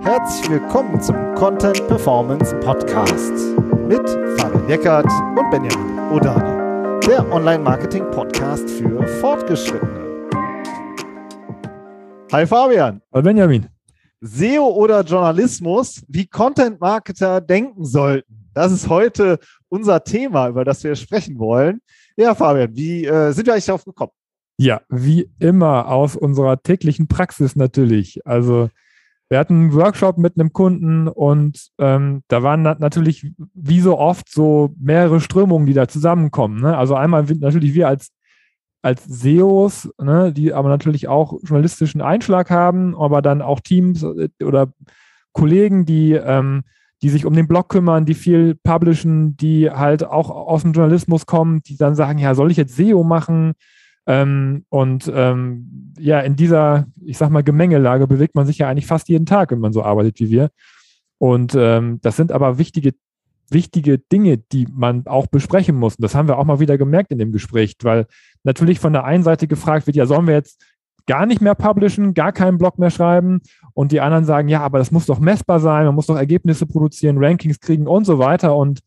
Herzlich willkommen zum Content Performance Podcast mit Fabian Eckert und Benjamin Odani, der Online-Marketing-Podcast für Fortgeschrittene. Hi Fabian. Hallo Benjamin. SEO oder Journalismus, wie Content-Marketer denken sollten. Das ist heute unser Thema, über das wir sprechen wollen. Ja, Fabian, wie äh, sind wir eigentlich darauf gekommen? Ja, wie immer aus unserer täglichen Praxis natürlich. Also wir hatten einen Workshop mit einem Kunden und ähm, da waren natürlich wie so oft so mehrere Strömungen, die da zusammenkommen. Ne? Also einmal natürlich wir als, als SEOs, ne, die aber natürlich auch journalistischen Einschlag haben, aber dann auch Teams äh, oder Kollegen, die, ähm, die sich um den Blog kümmern, die viel publishen, die halt auch aus dem Journalismus kommen, die dann sagen, ja, soll ich jetzt SEO machen? Ähm, und ähm, ja, in dieser, ich sag mal, Gemengelage bewegt man sich ja eigentlich fast jeden Tag, wenn man so arbeitet wie wir. Und ähm, das sind aber wichtige, wichtige Dinge, die man auch besprechen muss. Und das haben wir auch mal wieder gemerkt in dem Gespräch, weil natürlich von der einen Seite gefragt wird, ja, sollen wir jetzt gar nicht mehr publishen, gar keinen Blog mehr schreiben? Und die anderen sagen, ja, aber das muss doch messbar sein, man muss doch Ergebnisse produzieren, Rankings kriegen und so weiter. Und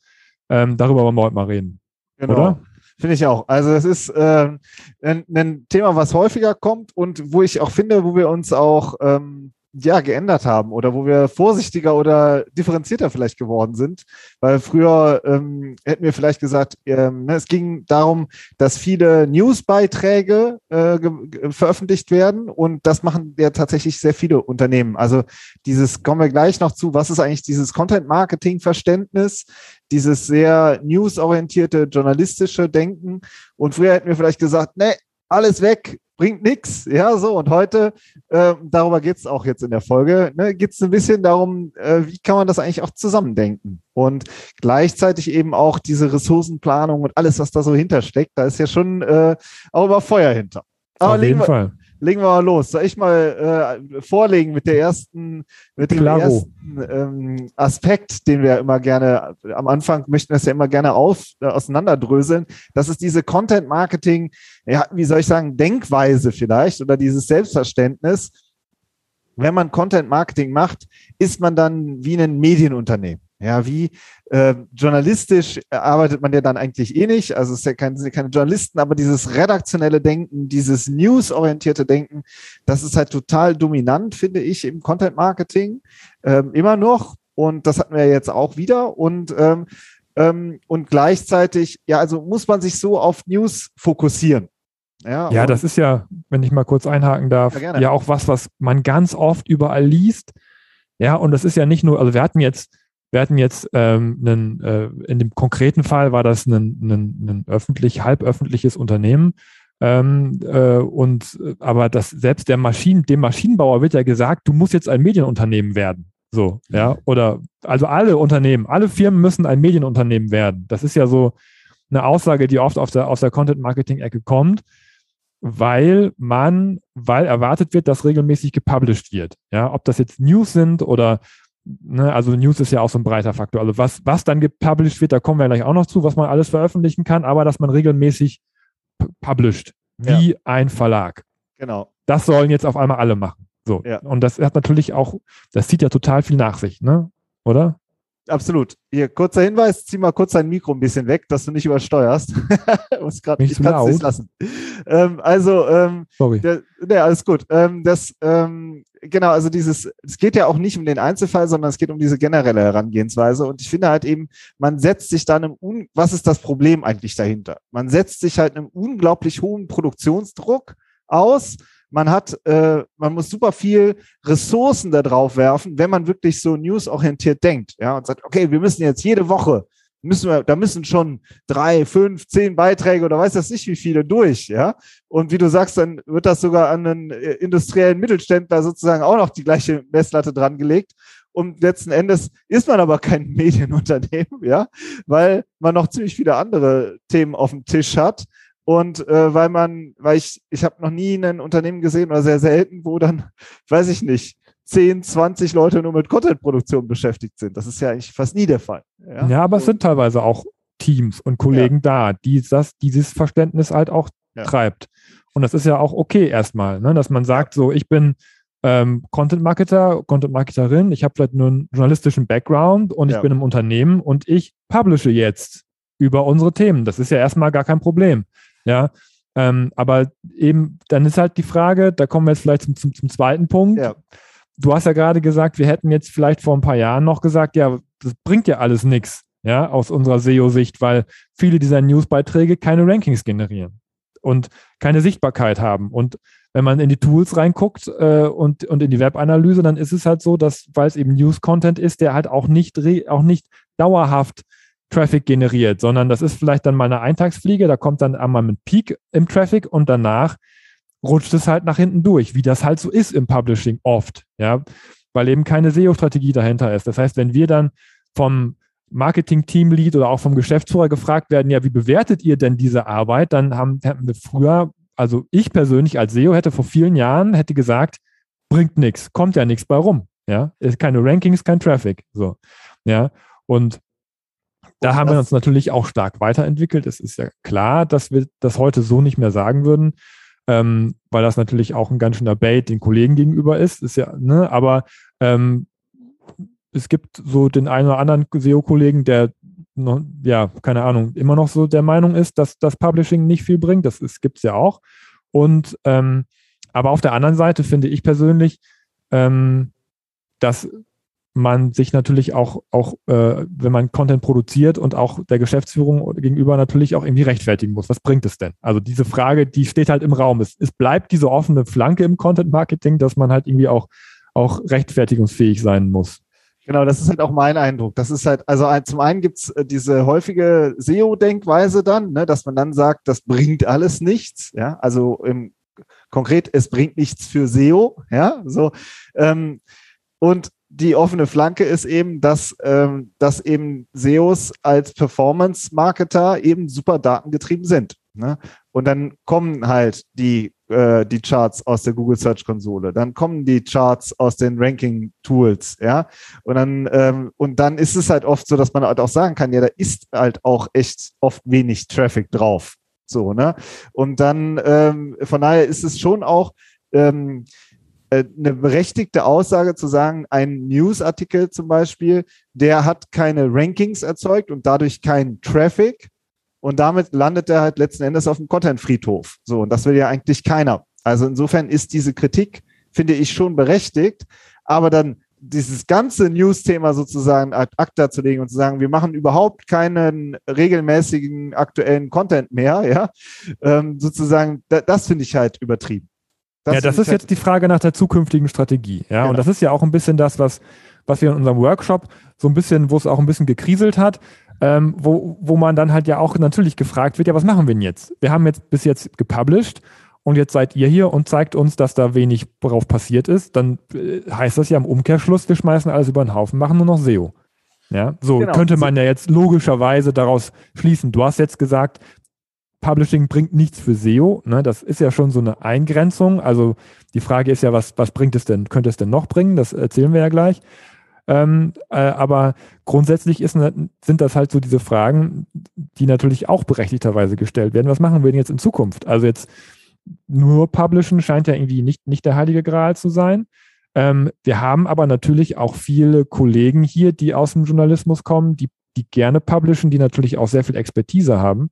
ähm, darüber wollen wir heute mal reden. Genau. Oder? Finde ich auch. Also es ist äh, ein, ein, Thema, was häufiger kommt und wo ich auch finde, wo wir uns auch ähm, ja, geändert haben oder wo wir vorsichtiger oder differenzierter vielleicht geworden sind. Weil früher ähm, hätten wir vielleicht gesagt, ähm, ne, es ging darum, dass viele Newsbeiträge äh, veröffentlicht werden und das machen ja tatsächlich sehr viele Unternehmen. Also dieses, kommen wir gleich noch zu, was ist eigentlich dieses Content-Marketing-Verständnis, dieses sehr newsorientierte, journalistische Denken. Und früher hätten wir vielleicht gesagt, ne, alles weg, bringt nichts. Ja, so. Und heute, äh, darüber geht es auch jetzt in der Folge, ne, geht es ein bisschen darum, äh, wie kann man das eigentlich auch zusammendenken? Und gleichzeitig eben auch diese Ressourcenplanung und alles, was da so hintersteckt, da ist ja schon äh, auch immer Feuer hinter. Aber Auf jeden Fall legen wir mal los. Soll ich mal äh, vorlegen mit der ersten, mit dem Klaro. ersten ähm, Aspekt, den wir immer gerne am Anfang möchten wir es ja immer gerne auf, äh, auseinanderdröseln. Das ist diese Content Marketing, ja, wie soll ich sagen, Denkweise vielleicht oder dieses Selbstverständnis. Wenn man Content Marketing macht, ist man dann wie ein Medienunternehmen. Ja, wie äh, journalistisch arbeitet man ja dann eigentlich eh nicht. Also es ist ja kein, sind keine Journalisten, aber dieses redaktionelle Denken, dieses newsorientierte Denken, das ist halt total dominant, finde ich, im Content Marketing. Ähm, immer noch. Und das hatten wir jetzt auch wieder. Und ähm, ähm, und gleichzeitig, ja, also muss man sich so auf News fokussieren. Ja, ja das ist ja, wenn ich mal kurz einhaken darf, ja, ja auch was, was man ganz oft überall liest. Ja, und das ist ja nicht nur, also wir hatten jetzt wir hatten jetzt ähm, einen, äh, in dem konkreten Fall war das ein, ein, ein öffentlich, halböffentliches Unternehmen. Ähm, äh, und aber das selbst der Maschinen, dem Maschinenbauer wird ja gesagt, du musst jetzt ein Medienunternehmen werden. So, ja, oder also alle Unternehmen, alle Firmen müssen ein Medienunternehmen werden. Das ist ja so eine Aussage, die oft auf der, aus der Content-Marketing-Ecke kommt, weil man, weil erwartet wird, dass regelmäßig gepublished wird. Ja, ob das jetzt News sind oder ne, also News ist ja auch so ein breiter Faktor. Also was, was dann gepublished wird, da kommen wir gleich auch noch zu, was man alles veröffentlichen kann, aber dass man regelmäßig published, wie ja. ein Verlag. Genau. Das sollen jetzt auf einmal alle machen. So. Ja. Und das hat natürlich auch, das zieht ja total viel nach sich, ne? Oder? Absolut. Hier, kurzer Hinweis, zieh mal kurz dein Mikro ein bisschen weg, dass du nicht übersteuerst. muss grad, ich kann es nicht lassen. Ähm, also, ähm, Sorry. Der, nee, alles gut. Ähm, das, ähm, genau, also dieses, es geht ja auch nicht um den Einzelfall, sondern es geht um diese generelle Herangehensweise. Und ich finde halt eben, man setzt sich dann im, was ist das Problem eigentlich dahinter? Man setzt sich halt einem unglaublich hohen Produktionsdruck aus, man hat, äh, man muss super viel Ressourcen da drauf werfen, wenn man wirklich so newsorientiert denkt, ja, und sagt, okay, wir müssen jetzt jede Woche müssen wir, da müssen schon drei, fünf, zehn Beiträge oder weiß das nicht wie viele durch, ja. Und wie du sagst, dann wird das sogar an einen äh, industriellen Mittelständler sozusagen auch noch die gleiche Messlatte dran gelegt. Und letzten Endes ist man aber kein Medienunternehmen, ja, weil man noch ziemlich viele andere Themen auf dem Tisch hat, und äh, weil man, weil ich, ich habe noch nie ein Unternehmen gesehen oder sehr selten, wo dann, weiß ich nicht, 10, 20 Leute nur mit Content-Produktion beschäftigt sind. Das ist ja eigentlich fast nie der Fall. Ja, ja aber und, es sind teilweise auch Teams und Kollegen ja. da, die das, dieses Verständnis halt auch ja. treibt. Und das ist ja auch okay erstmal, ne? dass man sagt, so, ich bin, ähm, Content Marketer, Content Marketerin, ich habe vielleicht nur einen journalistischen Background und ich bin im Unternehmen und ich publische jetzt über unsere Themen. Das ist ja erstmal gar kein Problem. Ja. Ähm, aber eben, dann ist halt die Frage, da kommen wir jetzt vielleicht zum, zum, zum zweiten Punkt. Ja. Du hast ja gerade gesagt, wir hätten jetzt vielleicht vor ein paar Jahren noch gesagt, ja, das bringt ja alles nichts, ja, aus unserer SEO-Sicht, weil viele dieser Newsbeiträge keine Rankings generieren und keine Sichtbarkeit haben. Und wenn man in die Tools reinguckt äh, und, und in die Webanalyse, dann ist es halt so, dass, weil es eben News-Content ist, der halt auch nicht, auch nicht dauerhaft Traffic generiert, sondern das ist vielleicht dann mal eine Eintagsfliege, da kommt dann einmal ein Peak im Traffic und danach rutscht es halt nach hinten durch, wie das halt so ist im Publishing oft, ja, weil eben keine SEO-Strategie dahinter ist. Das heißt, wenn wir dann vom Marketing-Team-Lead oder auch vom Geschäftsführer gefragt werden, ja, wie bewertet ihr denn diese Arbeit? Dann haben, haben wir früher, also ich persönlich als SEO hätte vor vielen Jahren hätte gesagt, bringt nichts, kommt ja nichts bei rum, ja, ist keine Rankings, kein Traffic, so, ja, und da haben wir uns natürlich auch stark weiterentwickelt. Es ist ja klar, dass wir das heute so nicht mehr sagen würden, ähm, weil das natürlich auch ein ganz schöner Bait den Kollegen gegenüber ist. ist ja, ne, aber ähm, es gibt so den einen oder anderen SEO-Kollegen, der noch, ja, keine Ahnung, immer noch so der Meinung ist, dass das Publishing nicht viel bringt. Das gibt es ja auch. Und ähm, aber auf der anderen Seite finde ich persönlich, ähm, dass man sich natürlich auch, auch äh, wenn man Content produziert und auch der Geschäftsführung gegenüber natürlich auch irgendwie rechtfertigen muss. Was bringt es denn? Also diese Frage, die steht halt im Raum. Es, es bleibt diese offene Flanke im Content Marketing, dass man halt irgendwie auch, auch rechtfertigungsfähig sein muss. Genau, das ist halt auch mein Eindruck. Das ist halt, also zum einen gibt's äh, diese häufige SEO-Denkweise dann, ne, dass man dann sagt, das bringt alles nichts. Ja, also im, konkret, es bringt nichts für SEO. Ja, so. Ähm, und die offene Flanke ist eben, dass, ähm, dass eben SEOs als Performance-Marketer eben super datengetrieben sind. Ne? Und dann kommen halt die, äh, die Charts aus der Google Search Konsole, dann kommen die Charts aus den Ranking Tools, ja. Und dann, ähm, und dann ist es halt oft so, dass man halt auch sagen kann, ja, da ist halt auch echt oft wenig Traffic drauf. So, ne? Und dann, ähm, von daher ist es schon auch, ähm, äh, eine berechtigte Aussage zu sagen, ein Newsartikel zum Beispiel, der hat keine Rankings erzeugt und dadurch keinen Traffic und damit landet er halt letzten Endes auf dem Content-Friedhof. So, und das will ja eigentlich keiner. Also insofern ist diese Kritik, finde ich, schon berechtigt, aber dann dieses ganze News-Thema sozusagen ad acta zu legen und zu sagen, wir machen überhaupt keinen regelmäßigen aktuellen Content mehr, ja, ähm, sozusagen, da, das finde ich halt übertrieben. Das ja, das ist jetzt die Frage nach der zukünftigen Strategie. Ja, genau. und das ist ja auch ein bisschen das, was, was wir in unserem Workshop so ein bisschen, wo es auch ein bisschen gekriselt hat, ähm, wo, wo man dann halt ja auch natürlich gefragt wird, ja, was machen wir denn jetzt? Wir haben jetzt bis jetzt gepublished und jetzt seid ihr hier und zeigt uns, dass da wenig drauf passiert ist, dann äh, heißt das ja im Umkehrschluss, wir schmeißen alles über den Haufen, machen nur noch SEO. Ja, so genau. könnte man ja jetzt logischerweise daraus schließen. Du hast jetzt gesagt, Publishing bringt nichts für SEO. Ne? Das ist ja schon so eine Eingrenzung. Also die Frage ist ja, was, was bringt es denn? Könnte es denn noch bringen? Das erzählen wir ja gleich. Ähm, äh, aber grundsätzlich ist, sind das halt so diese Fragen, die natürlich auch berechtigterweise gestellt werden. Was machen wir denn jetzt in Zukunft? Also jetzt nur Publishen scheint ja irgendwie nicht, nicht der heilige Gral zu sein. Ähm, wir haben aber natürlich auch viele Kollegen hier, die aus dem Journalismus kommen, die, die gerne publishen, die natürlich auch sehr viel Expertise haben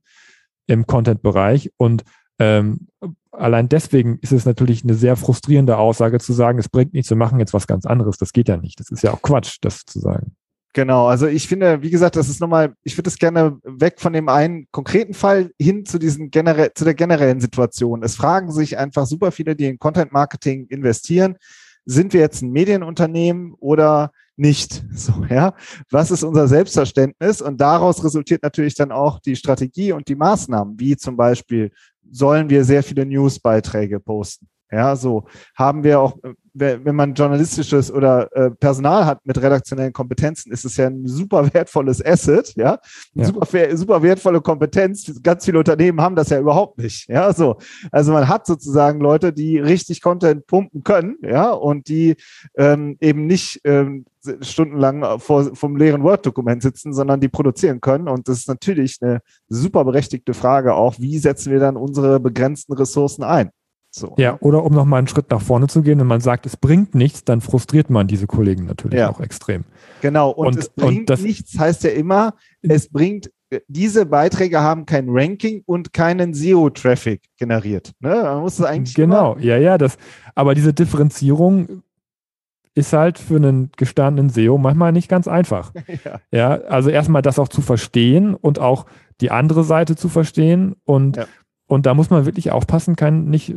im Content-Bereich. Und ähm, allein deswegen ist es natürlich eine sehr frustrierende Aussage zu sagen, es bringt nichts, wir machen jetzt was ganz anderes. Das geht ja nicht. Das ist ja auch Quatsch, das zu sagen. Genau, also ich finde, wie gesagt, das ist nochmal, ich würde es gerne weg von dem einen konkreten Fall hin zu diesen generell, zu der generellen Situation. Es fragen sich einfach super viele, die in Content Marketing investieren, sind wir jetzt ein Medienunternehmen oder nicht. So, ja. Was ist unser Selbstverständnis? Und daraus resultiert natürlich dann auch die Strategie und die Maßnahmen, wie zum Beispiel sollen wir sehr viele Newsbeiträge posten. Ja, so haben wir auch, wenn man journalistisches oder äh, Personal hat mit redaktionellen Kompetenzen, ist es ja ein super wertvolles Asset, ja, ja. Super, super wertvolle Kompetenz. Ganz viele Unternehmen haben das ja überhaupt nicht, ja, so. Also man hat sozusagen Leute, die richtig Content pumpen können, ja, und die ähm, eben nicht ähm, stundenlang vor, vom leeren Word-Dokument sitzen, sondern die produzieren können. Und das ist natürlich eine super berechtigte Frage auch, wie setzen wir dann unsere begrenzten Ressourcen ein? So. Ja, oder um nochmal einen Schritt nach vorne zu gehen, wenn man sagt, es bringt nichts, dann frustriert man diese Kollegen natürlich ja. auch extrem. Genau, und, und es bringt und das, nichts heißt ja immer, es bringt, diese Beiträge haben kein Ranking und keinen SEO-Traffic generiert. Ne? Man muss es eigentlich. Genau, ja, ja, das, aber diese Differenzierung ist halt für einen gestandenen SEO manchmal nicht ganz einfach. ja. ja, also erstmal das auch zu verstehen und auch die andere Seite zu verstehen und ja. Und da muss man wirklich aufpassen, kein, nicht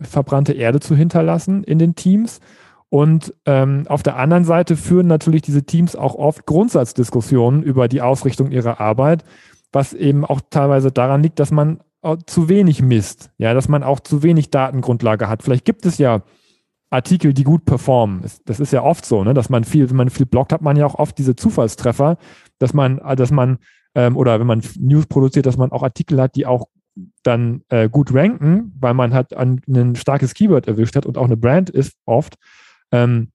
verbrannte Erde zu hinterlassen in den Teams. Und ähm, auf der anderen Seite führen natürlich diese Teams auch oft Grundsatzdiskussionen über die Ausrichtung ihrer Arbeit, was eben auch teilweise daran liegt, dass man zu wenig misst, ja, dass man auch zu wenig Datengrundlage hat. Vielleicht gibt es ja Artikel, die gut performen. Das ist ja oft so, ne, dass man viel, wenn man viel bloggt, hat man ja auch oft diese Zufallstreffer, dass man, dass man ähm, oder wenn man News produziert, dass man auch Artikel hat, die auch dann äh, gut ranken, weil man hat an, ein starkes Keyword erwischt hat und auch eine Brand ist oft. Ähm,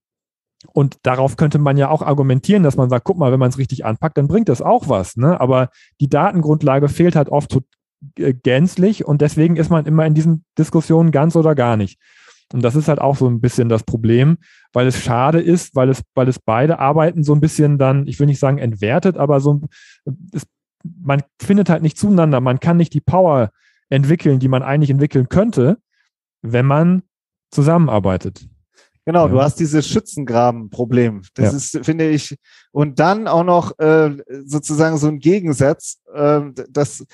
und darauf könnte man ja auch argumentieren, dass man sagt, guck mal, wenn man es richtig anpackt, dann bringt das auch was. Ne? Aber die Datengrundlage fehlt halt oft äh, gänzlich und deswegen ist man immer in diesen Diskussionen ganz oder gar nicht. Und das ist halt auch so ein bisschen das Problem, weil es schade ist, weil es, weil es beide Arbeiten so ein bisschen dann, ich will nicht sagen entwertet, aber so es man findet halt nicht zueinander. Man kann nicht die Power entwickeln, die man eigentlich entwickeln könnte, wenn man zusammenarbeitet. Genau, ja. du hast dieses Schützengraben-Problem. Das ja. ist, finde ich, und dann auch noch äh, sozusagen so ein Gegensatz, äh, das,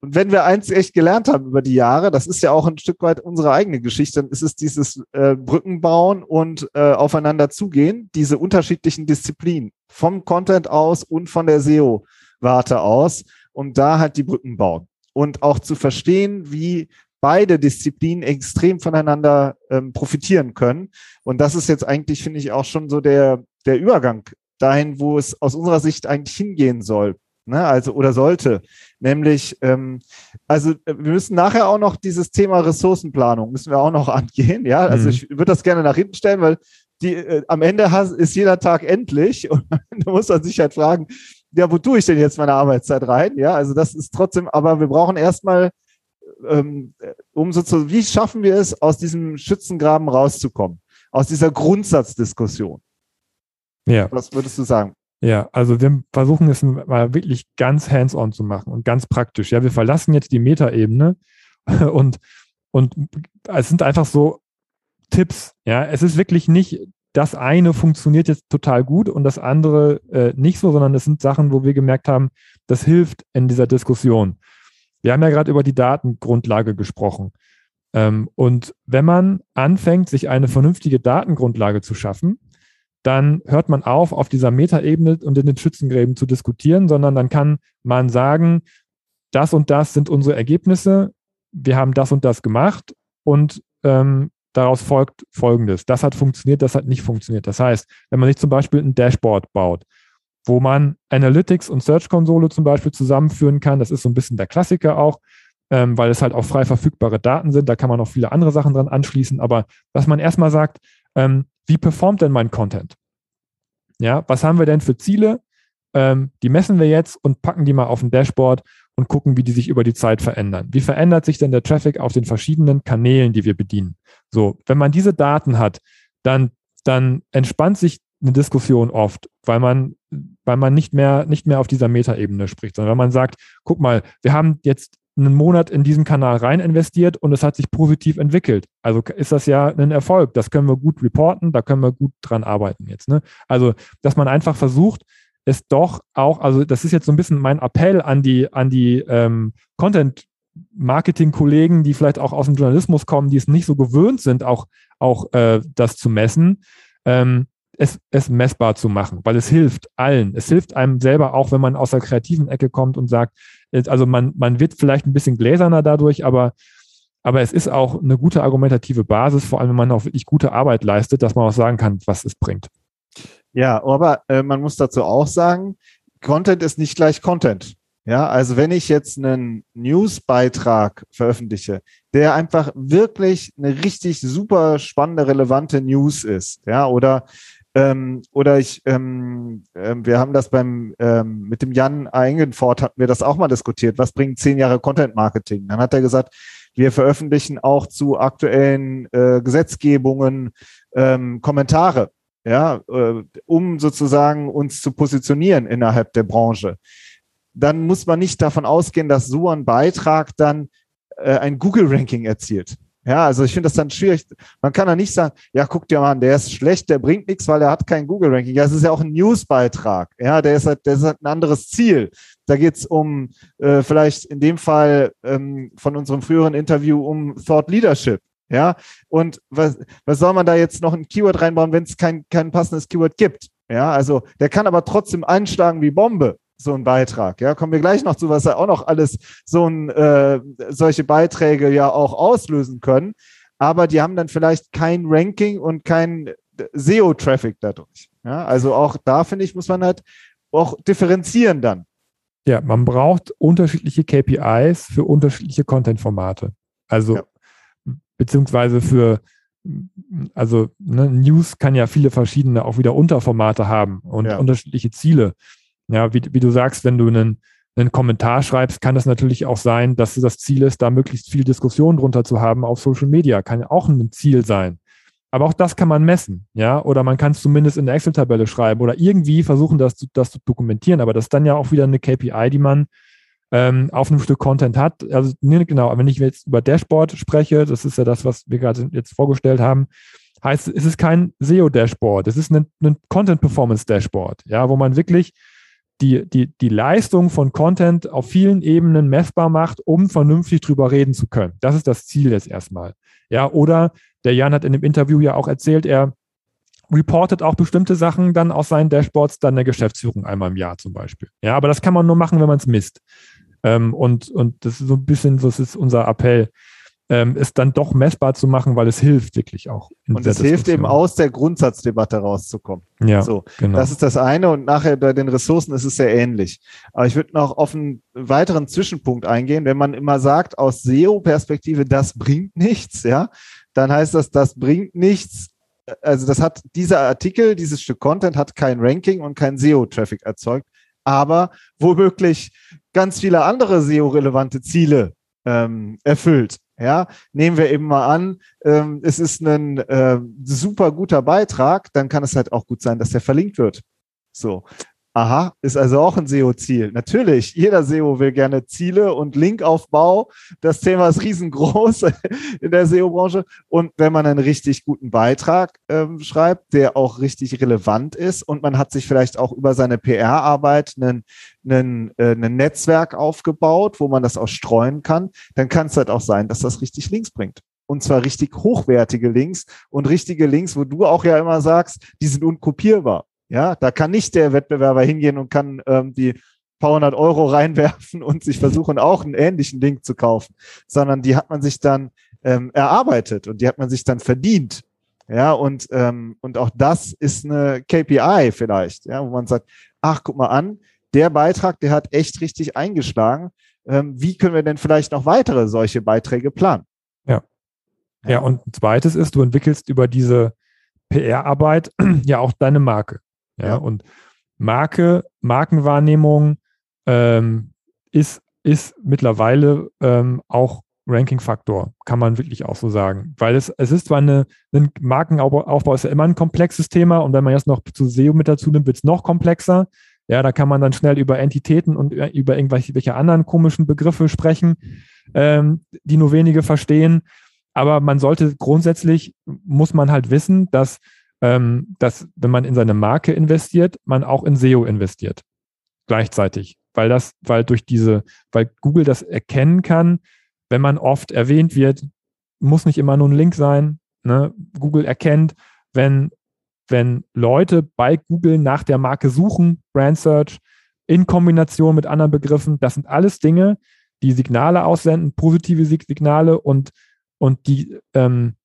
und wenn wir eins echt gelernt haben über die Jahre, das ist ja auch ein Stück weit unsere eigene Geschichte, dann ist es dieses äh, Brückenbauen und äh, aufeinander zugehen, diese unterschiedlichen Disziplinen, vom Content aus und von der SEO. Warte aus und da halt die Brücken bauen. Und auch zu verstehen, wie beide Disziplinen extrem voneinander ähm, profitieren können. Und das ist jetzt eigentlich, finde ich, auch schon so der, der Übergang dahin, wo es aus unserer Sicht eigentlich hingehen soll. Ne? Also oder sollte. Nämlich, ähm, also äh, wir müssen nachher auch noch dieses Thema Ressourcenplanung, müssen wir auch noch angehen. Ja, also mhm. ich würde das gerne nach hinten stellen, weil die, äh, am Ende has, ist jeder Tag endlich und da muss man sich halt fragen, ja, wo tue ich denn jetzt meine Arbeitszeit rein? Ja, also das ist trotzdem, aber wir brauchen erstmal, ähm, um sozusagen, wie schaffen wir es, aus diesem Schützengraben rauszukommen? Aus dieser Grundsatzdiskussion. Ja. Was würdest du sagen? Ja, also wir versuchen es mal wirklich ganz hands-on zu machen und ganz praktisch. Ja, wir verlassen jetzt die Metaebene und, und es sind einfach so Tipps. Ja, es ist wirklich nicht das eine funktioniert jetzt total gut und das andere äh, nicht so, sondern es sind Sachen, wo wir gemerkt haben, das hilft in dieser Diskussion. Wir haben ja gerade über die Datengrundlage gesprochen. Ähm, und wenn man anfängt, sich eine vernünftige Datengrundlage zu schaffen, dann hört man auf, auf dieser Metaebene und in den Schützengräben zu diskutieren, sondern dann kann man sagen, das und das sind unsere Ergebnisse, wir haben das und das gemacht und ähm, daraus folgt Folgendes. Das hat funktioniert, das hat nicht funktioniert. Das heißt, wenn man sich zum Beispiel ein Dashboard baut, wo man Analytics und Search-Konsole zum Beispiel zusammenführen kann, das ist so ein bisschen der Klassiker auch, ähm, weil es halt auch frei verfügbare Daten sind, da kann man auch viele andere Sachen dran anschließen, aber dass man erstmal sagt, ähm, wie performt denn mein Content? Ja, was haben wir denn für Ziele? Ähm, die messen wir jetzt und packen die mal auf ein Dashboard und gucken, wie die sich über die Zeit verändern. Wie verändert sich denn der Traffic auf den verschiedenen Kanälen, die wir bedienen? So, wenn man diese Daten hat, dann, dann entspannt sich eine Diskussion oft, weil man, weil man nicht mehr, nicht mehr auf dieser Metaebene spricht, sondern wenn man sagt, guck mal, wir haben jetzt einen Monat in diesen Kanal rein investiert und es hat sich positiv entwickelt. Also ist das ja ein Erfolg. Das können wir gut reporten, da können wir gut dran arbeiten jetzt. Ne? Also, dass man einfach versucht, es doch auch, also das ist jetzt so ein bisschen mein Appell an die, an die ähm, Content Marketing-Kollegen, die vielleicht auch aus dem Journalismus kommen, die es nicht so gewöhnt sind, auch, auch äh, das zu messen, ähm, es, es messbar zu machen, weil es hilft allen. Es hilft einem selber auch, wenn man aus der kreativen Ecke kommt und sagt, also man, man wird vielleicht ein bisschen gläserner dadurch, aber, aber es ist auch eine gute argumentative Basis, vor allem wenn man auch wirklich gute Arbeit leistet, dass man auch sagen kann, was es bringt. Ja, aber äh, man muss dazu auch sagen, Content ist nicht gleich Content. Ja, also wenn ich jetzt einen Newsbeitrag veröffentliche, der einfach wirklich eine richtig super spannende, relevante News ist, ja, oder Ähm, oder ich, ähm, äh, wir haben das beim, ähm, mit dem Jan Eigenfort hatten wir das auch mal diskutiert. Was bringen zehn Jahre Content Marketing? Dann hat er gesagt, wir veröffentlichen auch zu aktuellen äh, Gesetzgebungen ähm, Kommentare, ja, äh, um sozusagen uns zu positionieren innerhalb der Branche. Dann muss man nicht davon ausgehen, dass so ein Beitrag dann äh, ein Google-Ranking erzielt. Ja, also ich finde das dann schwierig. Man kann da nicht sagen, ja, guck dir mal an, der ist schlecht, der bringt nichts, weil er hat kein Google-Ranking. Ja, es ist ja auch ein Newsbeitrag. Ja, der ist halt, der ist halt ein anderes Ziel. Da geht's um äh, vielleicht in dem Fall ähm, von unserem früheren Interview um Thought Leadership. Ja, und was, was soll man da jetzt noch ein Keyword reinbauen, wenn es kein, kein passendes Keyword gibt? Ja, also der kann aber trotzdem einschlagen wie Bombe so ein Beitrag. Ja, kommen wir gleich noch zu, was er auch noch alles so ein, äh, solche Beiträge ja auch auslösen können. Aber die haben dann vielleicht kein Ranking und kein SEO-Traffic dadurch. Ja, also auch da finde ich, muss man halt auch differenzieren dann. Ja, man braucht unterschiedliche KPIs für unterschiedliche Content-Formate. Also ja. Beziehungsweise für also ne, News kann ja viele verschiedene auch wieder Unterformate haben und ja. unterschiedliche Ziele. Ja, wie, wie du sagst, wenn du einen, einen Kommentar schreibst, kann es natürlich auch sein, dass das Ziel ist, da möglichst viel Diskussion drunter zu haben auf Social Media. Kann ja auch ein Ziel sein. Aber auch das kann man messen, ja, oder man kann es zumindest in der Excel-Tabelle schreiben oder irgendwie versuchen, das, das zu dokumentieren. Aber das ist dann ja auch wieder eine KPI, die man ähm, auf einem Stück Content hat. Also nee, genau, wenn ich jetzt über Dashboard spreche, das ist ja das, was wir gerade jetzt vorgestellt haben, heißt, es ist kein SEO-Dashboard, es ist ein, ein Content-Performance-Dashboard, ja, wo man wirklich die, die, die Leistung von Content auf vielen Ebenen messbar macht, um vernünftig drüber reden zu können. Das ist das Ziel jetzt erstmal. Ja, oder der Jan hat in dem Interview ja auch erzählt, er reportet auch bestimmte Sachen dann aus seinen Dashboards dann der Geschäftsführung einmal im Jahr zum Beispiel. Ja, aber das kann man nur machen, wenn man es misst. Ähm, und, und das ist so ein bisschen, das ist unser Appell ähm, es dann doch messbar zu machen, weil es hilft wirklich auch. Und es hilft eben aus der Grundsatzdebatte rauszukommen. Ja, so, genau. Das ist das eine und nachher bei den Ressourcen ist es sehr ähnlich. Aber ich würde noch auf einen weiteren Zwischenpunkt eingehen. Wenn man immer sagt, aus SEO-Perspektive, das bringt nichts, ja, dann heißt das, das bringt nichts. Also das hat dieser Artikel, dieses Stück Content hat kein Ranking und kein SEO-Traffic erzeugt, aber womöglich ganz viele andere SEO-relevante Ziele ähm, erfüllt. Ja, nehmen wir eben mal an, ähm, es ist ein äh, super guter Beitrag, dann kann es halt auch gut sein, dass der verlinkt wird. So. Aha, ist also auch ein SEO-Ziel. Natürlich, jeder SEO will gerne Ziele und Linkaufbau. Das Thema ist riesengroß in der SEO-Branche. Und wenn man einen richtig guten Beitrag ähm, schreibt, der auch richtig relevant ist und man hat sich vielleicht auch über seine PR-Arbeit einen, einen, äh, ein Netzwerk aufgebaut, wo man das auch streuen kann, dann kann es halt auch sein, dass das richtig Links bringt und zwar richtig hochwertige Links und richtige Links, wo du auch ja immer sagst, die sind unkopierbar. Ja, da kann nicht der Wettbewerber hingehen und kann ähm, die paar hundert Euro reinwerfen und sich versuchen, auch einen ähnlichen Link zu kaufen, sondern die hat man sich dann ähm, erarbeitet und die hat man sich dann verdient. Ja, und, ähm, und auch das ist eine KPI vielleicht, ja, wo man sagt, ach, guck mal an, der Beitrag, der hat echt richtig eingeschlagen. Ähm, wie können wir denn vielleicht noch weitere solche Beiträge planen? Ja. Ja, und zweites ist, du entwickelst über diese PR-Arbeit ja auch deine Marke. Ja, ja. und Marke, Markenwahrnehmung ähm, ist, ist mittlerweile ähm, auch Ranking-Faktor, kann man wirklich auch so sagen. Weil es, es ist zwar eine, ein Markenaufbau ist ja immer ein komplexes Thema und wenn man jetzt noch zu SEO mit dazu nimmt, wird es noch komplexer. Ja, da kann man dann schnell über Entitäten und über irgendwelche anderen komischen Begriffe sprechen, ähm, die nur wenige verstehen. Aber man sollte grundsätzlich, muss man halt wissen, dass ähm, dass wenn man in seine Marke investiert, man auch in SEO investiert. Gleichzeitig. Weil das, weil durch diese, weil Google das erkennen kann, wenn man oft erwähnt wird, muss nicht immer nur ein Link sein. Ne? Google erkennt, wenn, wenn Leute bei Google nach der Marke suchen, Brand Search, in Kombination mit anderen Begriffen, das sind alles Dinge, die Signale aussenden, positive Signale und, und die ähm,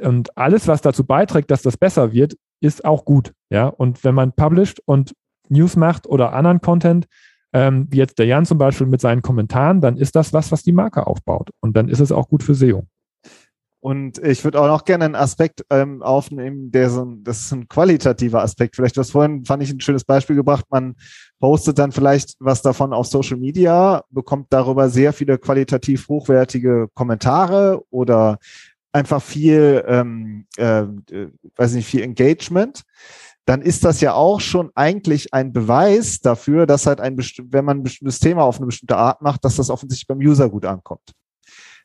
und alles, was dazu beiträgt, dass das besser wird, ist auch gut. Ja, und wenn man published und News macht oder anderen Content, ähm, wie jetzt der Jan zum Beispiel mit seinen Kommentaren, dann ist das was, was die Marke aufbaut. Und dann ist es auch gut für SEO. Und ich würde auch noch gerne einen Aspekt ähm, aufnehmen, der so ein, das ist ein qualitativer Aspekt. Vielleicht was vorhin fand ich ein schönes Beispiel gebracht. Man postet dann vielleicht was davon auf Social Media, bekommt darüber sehr viele qualitativ hochwertige Kommentare oder einfach viel, ähm, äh, weiß nicht, viel Engagement dann ist das ja auch schon eigentlich ein Beweis dafür, dass halt ein wenn man ein bestimmtes Thema auf eine bestimmte Art macht, dass das offensichtlich beim User gut ankommt.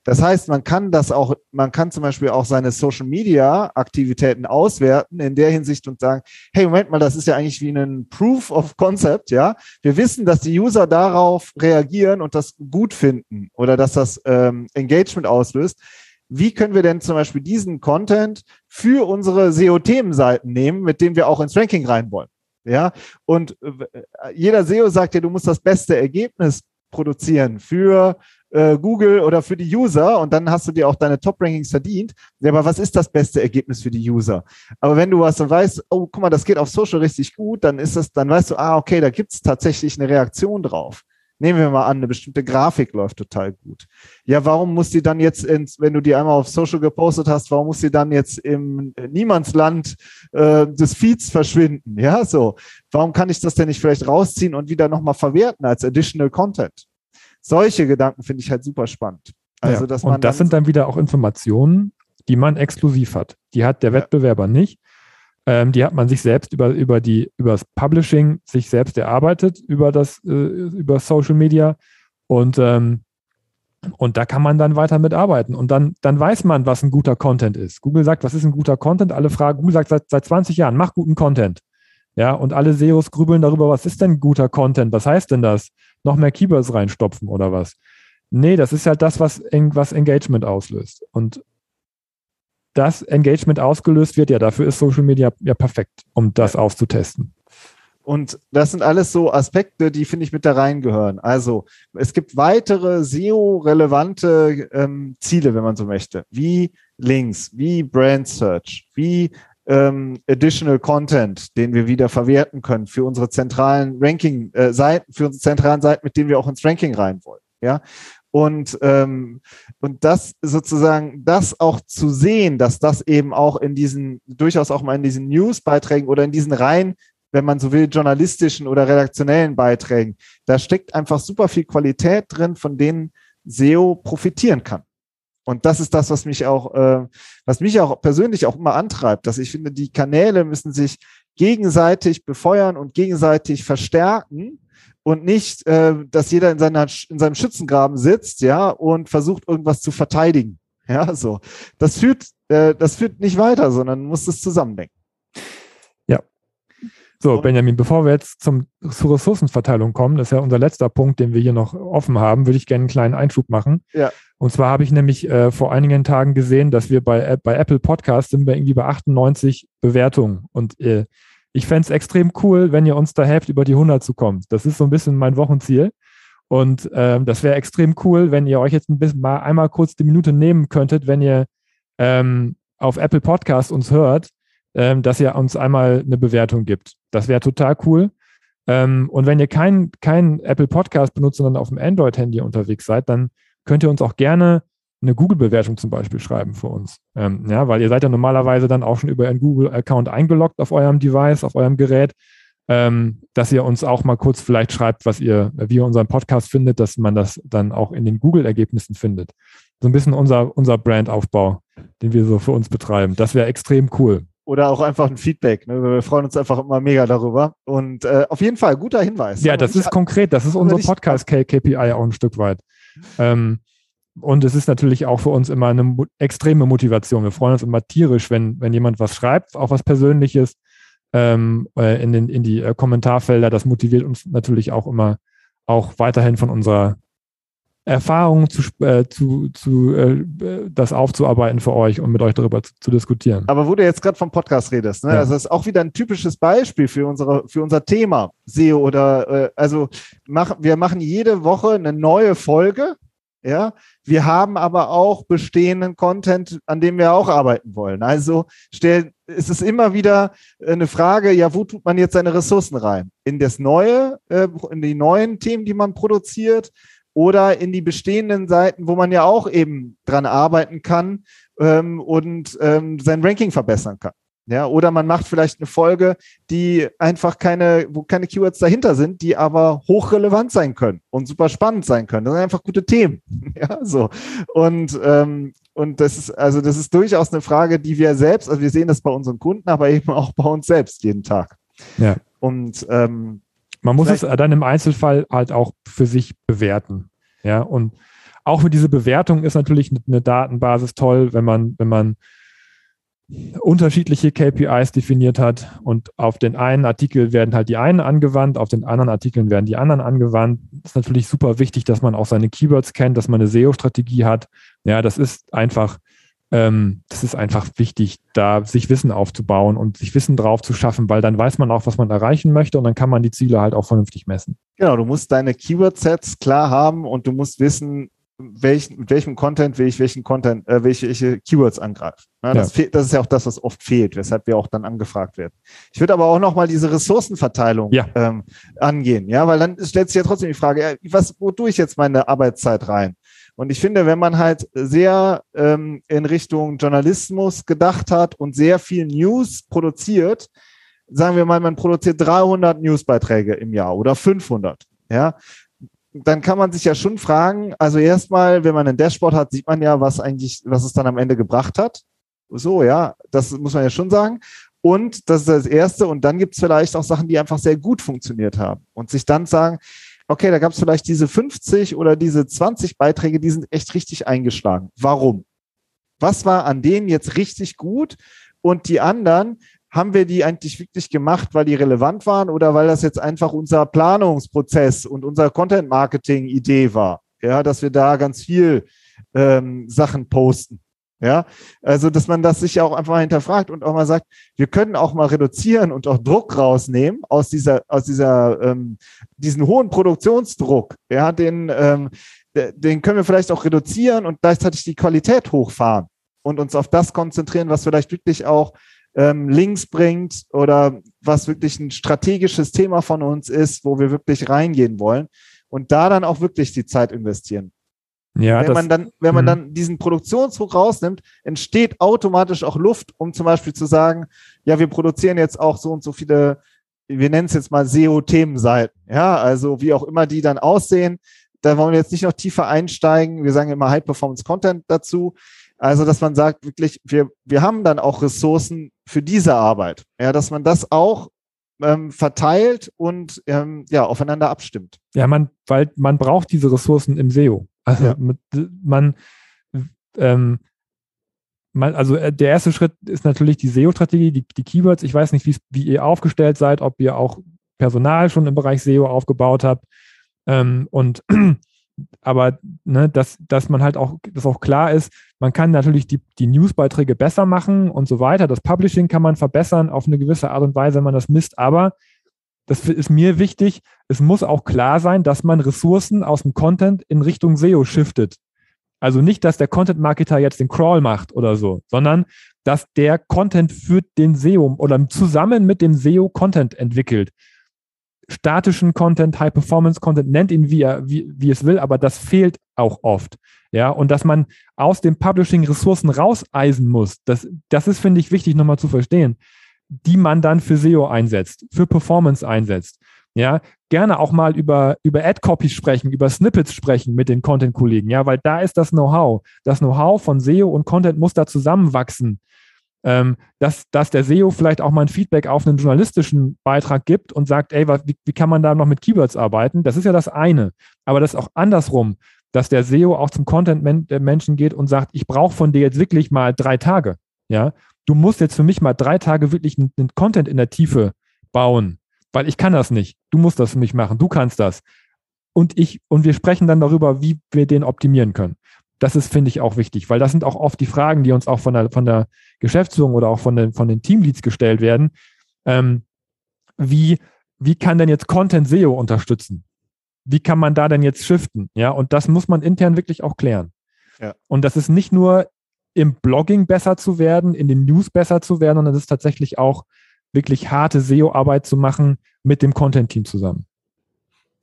Das heißt, man kann das auch, man kann zum Beispiel auch seine Social Media Aktivitäten auswerten in der Hinsicht und sagen, hey, Moment mal, das ist ja eigentlich wie ein Proof of Concept, ja. Wir wissen, dass die User darauf reagieren und das gut finden oder dass das ähm, Engagement auslöst wie können wir denn zum Beispiel diesen Content für unsere SEO-Themenseiten nehmen, mit denen wir auch ins Ranking rein wollen? Ja, und äh, jeder SEO sagt ja, du musst das beste Ergebnis produzieren für äh, Google oder für die User und dann hast du dir auch deine Top-Rankings verdient. Ja, aber was ist das beste Ergebnis für die User? Aber wenn du was so weißt, oh, guck mal, das geht auf Social richtig gut, dann ist das, dann weißt du, ah, okay, da gibt es tatsächlich eine Reaktion drauf. Nehmen wir mal an, eine bestimmte Grafik läuft total gut. Ja, warum muss die dann jetzt, ins, wenn du die einmal auf Social gepostet hast, warum muss die dann jetzt im Niemandsland äh, des Feeds verschwinden? Ja, so. Warum kann ich das denn nicht vielleicht rausziehen und wieder nochmal verwerten als Additional Content? Solche Gedanken finde ich halt super spannend. Also, dass man und das sind dann wieder auch Informationen, die man exklusiv hat. Die hat der ja. Wettbewerber nicht. Ähm, die hat man sich selbst über, über, die, über das Publishing sich selbst erarbeitet, über das, äh, über Social Media. Und, ähm, und da kann man dann weiter mitarbeiten. Und dann, dann weiß man, was ein guter Content ist. Google sagt, was ist ein guter Content? Alle fragen, Google sagt seit, seit 20 Jahren, mach guten Content. Ja, und alle SEOs grübeln darüber, was ist denn guter Content? Was heißt denn das? Noch mehr Keywords reinstopfen oder was? Nee, das ist halt das, was, was Engagement auslöst. Und das Engagement ausgelöst wird, ja, dafür ist Social Media ja perfekt, um das auszutesten. Und das sind alles so Aspekte, die finde ich mit da reingehören. Also es gibt weitere SEO-relevante ähm, Ziele, wenn man so möchte, wie Links, wie Brand Search, wie ähm, Additional Content, den wir wieder verwerten können für unsere zentralen Ranking-Seiten, äh, für unsere zentralen Seiten, mit denen wir auch ins Ranking rein wollen. Ja, und, ähm, und das sozusagen, das auch zu sehen, dass das eben auch in diesen, durchaus auch mal in diesen Newsbeiträgen oder in diesen rein, wenn man so will, journalistischen oder redaktionellen Beiträgen, da steckt einfach super viel Qualität drin, von denen SEO profitieren kann. Und das ist das, was mich auch, äh, was mich auch persönlich auch immer antreibt, dass ich finde, die Kanäle müssen sich gegenseitig befeuern und gegenseitig verstärken und nicht, äh, dass jeder in, seiner, in seinem Schützengraben sitzt, ja, und versucht irgendwas zu verteidigen. Ja, so. Das führt, äh, das führt nicht weiter, sondern muss es zusammendenken. Ja. So, Benjamin, bevor wir jetzt zum, zur Ressourcenverteilung kommen, das ist ja unser letzter Punkt, den wir hier noch offen haben, würde ich gerne einen kleinen Einschub machen. Ja. Und zwar habe ich nämlich äh, vor einigen Tagen gesehen, dass wir bei, bei Apple Podcast sind wir irgendwie bei 98 Bewertungen. Und äh, ich fände es extrem cool, wenn ihr uns da helft, über die 100 zu kommen. Das ist so ein bisschen mein Wochenziel. Und ähm, das wäre extrem cool, wenn ihr euch jetzt ein bisschen mal einmal kurz die Minute nehmen könntet, wenn ihr ähm, auf Apple Podcast uns hört, ähm, dass ihr uns einmal eine Bewertung gibt. Das wäre total cool. Ähm, und wenn ihr kein, kein Apple Podcast benutzt, sondern auf dem Android-Handy unterwegs seid, dann könnt ihr uns auch gerne eine Google-Bewertung zum Beispiel schreiben für uns. Ähm, ja, weil ihr seid ja normalerweise dann auch schon über einen Google-Account eingeloggt auf eurem Device, auf eurem Gerät, ähm, dass ihr uns auch mal kurz vielleicht schreibt, was ihr, wie ihr unseren Podcast findet, dass man das dann auch in den Google-Ergebnissen findet. So ein bisschen unser, unser Brandaufbau, den wir so für uns betreiben. Das wäre extrem cool. Oder auch einfach ein Feedback. Ne? Wir freuen uns einfach immer mega darüber. Und äh, auf jeden Fall, guter Hinweis. Ja, das ist konkret. Das ist unser Podcast-KPI auch ein Stück weit. Ähm, und es ist natürlich auch für uns immer eine extreme Motivation. Wir freuen uns immer tierisch, wenn, wenn jemand was schreibt, auch was Persönliches ähm, äh, in, den, in die äh, Kommentarfelder. Das motiviert uns natürlich auch immer, auch weiterhin von unserer Erfahrung zu, äh, zu, zu äh, das aufzuarbeiten für euch und mit euch darüber zu, zu diskutieren. Aber wo du jetzt gerade vom Podcast redest, ne? Ja. also das ist auch wieder ein typisches Beispiel für unsere für unser Thema SEO oder äh, also mach, wir machen jede Woche eine neue Folge ja, wir haben aber auch bestehenden Content, an dem wir auch arbeiten wollen. Also stell, ist es immer wieder eine Frage, ja, wo tut man jetzt seine Ressourcen rein? In das neue, äh, in die neuen Themen, die man produziert oder in die bestehenden Seiten, wo man ja auch eben dran arbeiten kann ähm, und ähm, sein Ranking verbessern kann. Ja, oder man macht vielleicht eine Folge, die einfach keine, wo keine Keywords dahinter sind, die aber hochrelevant sein können und super spannend sein können. Das sind einfach gute Themen. Ja, so. Und, ähm, und das ist, also das ist durchaus eine Frage, die wir selbst, also wir sehen das bei unseren Kunden, aber eben auch bei uns selbst jeden Tag. Ja. Und ähm, man muss es dann im Einzelfall halt auch für sich bewerten. Ja, und auch für diese Bewertung ist natürlich eine Datenbasis toll, wenn man, wenn man unterschiedliche KPIs definiert hat und auf den einen Artikel werden halt die einen angewandt, auf den anderen Artikeln werden die anderen angewandt. Ist natürlich super wichtig, dass man auch seine Keywords kennt, dass man eine SEO-Strategie hat. Ja, das ist einfach, ähm, das ist einfach wichtig, da sich Wissen aufzubauen und sich Wissen drauf zu schaffen, weil dann weiß man auch, was man erreichen möchte und dann kann man die Ziele halt auch vernünftig messen. Genau, du musst deine Keyword-Sets klar haben und du musst wissen, welchen, mit welchem Content will ich welchen Content, äh, welche, welche Keywords angreifen. Ja, das, ja. das ist ja auch das, was oft fehlt, weshalb wir auch dann angefragt werden. Ich würde aber auch nochmal diese Ressourcenverteilung ja. ähm, angehen, ja, weil dann stellt sich ja trotzdem die Frage, was, wo tue ich jetzt meine Arbeitszeit rein? Und ich finde, wenn man halt sehr ähm, in Richtung Journalismus gedacht hat und sehr viel News produziert, sagen wir mal, man produziert 300 Newsbeiträge im Jahr oder 500, ja, dann kann man sich ja schon fragen, also erstmal, wenn man ein Dashboard hat, sieht man ja, was eigentlich, was es dann am Ende gebracht hat. So, ja, das muss man ja schon sagen. Und das ist das Erste. Und dann gibt es vielleicht auch Sachen, die einfach sehr gut funktioniert haben. Und sich dann sagen, okay, da gab es vielleicht diese 50 oder diese 20 Beiträge, die sind echt richtig eingeschlagen. Warum? Was war an denen jetzt richtig gut? Und die anderen, haben wir die eigentlich wirklich gemacht, weil die relevant waren oder weil das jetzt einfach unser Planungsprozess und unser Content-Marketing-Idee war? Ja, dass wir da ganz viel ähm, Sachen posten. Ja, also dass man das sich auch einfach mal hinterfragt und auch mal sagt, wir können auch mal reduzieren und auch Druck rausnehmen aus dieser, aus dieser, ähm, diesen hohen Produktionsdruck. Ja, den, ähm, den können wir vielleicht auch reduzieren und gleichzeitig die Qualität hochfahren und uns auf das konzentrieren, was vielleicht wirklich auch ähm, Links bringt oder was wirklich ein strategisches Thema von uns ist, wo wir wirklich reingehen wollen und da dann auch wirklich die Zeit investieren. Ja, wenn das, man dann, wenn man mhm. dann diesen Produktionsdruck rausnimmt, entsteht automatisch auch Luft, um zum Beispiel zu sagen, ja, wir produzieren jetzt auch so und so viele, wir nennen es jetzt mal SEO-Themenseiten. Ja, also wie auch immer die dann aussehen. Da wollen wir jetzt nicht noch tiefer einsteigen. Wir sagen immer High-Performance-Content dazu. Also, dass man sagt, wirklich, wir, wir haben dann auch Ressourcen für diese Arbeit. Ja, dass man das auch ähm, verteilt und ähm, ja, aufeinander abstimmt. Ja, man, weil man braucht diese Ressourcen im SEO. Also ja. mit, man, ähm, man, also äh, der erste Schritt ist natürlich die SEO-Strategie, die, die Keywords. Ich weiß nicht, wie ihr aufgestellt seid, ob ihr auch Personal schon im Bereich SEO aufgebaut habt. Ähm, und aber ne, dass, dass man halt auch, dass auch klar ist, man kann natürlich die, die Newsbeiträge besser machen und so weiter. Das Publishing kann man verbessern auf eine gewisse Art und Weise, wenn man das misst, aber das ist mir wichtig, es muss auch klar sein, dass man Ressourcen aus dem Content in Richtung SEO shiftet. Also nicht, dass der Content-Marketer jetzt den Crawl macht oder so, sondern dass der Content für den SEO oder zusammen mit dem SEO Content entwickelt statischen Content, High-Performance-Content, nennt ihn wie er, wie, wie es will, aber das fehlt auch oft. Ja, und dass man aus dem Publishing Ressourcen rauseisen muss, das, das ist, finde ich, wichtig nochmal zu verstehen, die man dann für SEO einsetzt, für Performance einsetzt. Ja, gerne auch mal über, über Ad-Copies sprechen, über Snippets sprechen mit den Content-Kollegen, ja, weil da ist das Know-how. Das Know-how von SEO und Content muss da zusammenwachsen ähm, dass, dass der SEO vielleicht auch mal ein Feedback auf einen journalistischen Beitrag gibt und sagt, ey, wie, wie kann man da noch mit Keywords arbeiten? Das ist ja das eine. Aber das ist auch andersrum, dass der SEO auch zum Content-Menschen geht und sagt, ich brauche von dir jetzt wirklich mal drei Tage. Ja, du musst jetzt für mich mal drei Tage wirklich einen, einen Content in der Tiefe bauen, weil ich kann das nicht. Du musst das für mich machen. Du kannst das. Und ich, und wir sprechen dann darüber, wie wir den optimieren können. Das ist, finde ich, auch wichtig, weil das sind auch oft die Fragen, die uns auch von der, von der Geschäftsführung oder auch von den, von den Teamleads gestellt werden. Ähm, wie, wie kann denn jetzt Content SEO unterstützen? Wie kann man da denn jetzt shiften? Ja, und das muss man intern wirklich auch klären. Ja. Und das ist nicht nur im Blogging besser zu werden, in den News besser zu werden, sondern es ist tatsächlich auch wirklich harte SEO-Arbeit zu machen mit dem Content-Team zusammen.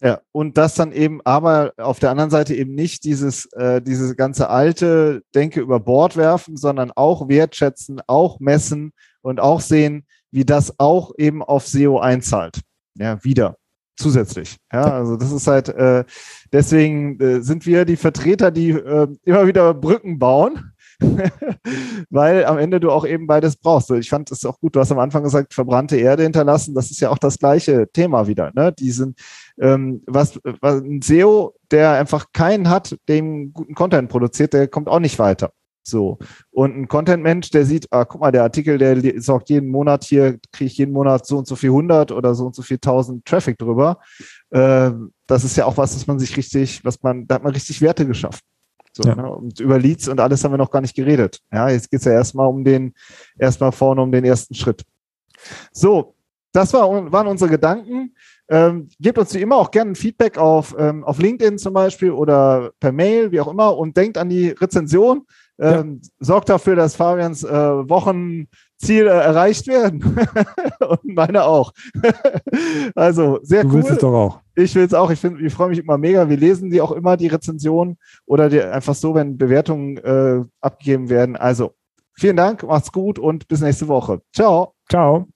Ja, und das dann eben aber auf der anderen Seite eben nicht dieses, äh, diese ganze alte Denke über Bord werfen, sondern auch wertschätzen, auch messen und auch sehen, wie das auch eben auf SEO einzahlt. Ja, wieder zusätzlich. Ja, also das ist halt, äh, deswegen äh, sind wir die Vertreter, die äh, immer wieder Brücken bauen weil am Ende du auch eben beides brauchst. Ich fand es auch gut, du hast am Anfang gesagt, verbrannte Erde hinterlassen, das ist ja auch das gleiche Thema wieder. Ne? Diesen, ähm, was, was ein SEO, der einfach keinen hat, dem guten Content produziert, der kommt auch nicht weiter. So. Und ein Content-Mensch, der sieht, ah, guck mal, der Artikel, der sorgt jeden Monat hier, kriege ich jeden Monat so und so viel hundert oder so und so viel tausend Traffic drüber. Äh, das ist ja auch was, was man sich richtig, was man, da hat man richtig Werte geschaffen. So, ja. ne? Und über Leads und alles haben wir noch gar nicht geredet. Ja, jetzt geht's ja erstmal um den, erstmal vorne um den ersten Schritt. So, das war, waren unsere Gedanken. Ähm, gebt uns wie immer auch gerne ein Feedback auf, ähm, auf LinkedIn zum Beispiel oder per Mail, wie auch immer, und denkt an die Rezension. Ähm, ja. Sorgt dafür, dass Fabians äh, Wochen Ziel äh, erreicht werden. und meine auch. also sehr du cool. Du willst es doch auch. Ich will es auch. Ich, ich freue mich immer mega. Wir lesen die auch immer, die Rezensionen oder die, einfach so, wenn Bewertungen äh, abgegeben werden. Also vielen Dank, macht's gut und bis nächste Woche. Ciao. Ciao.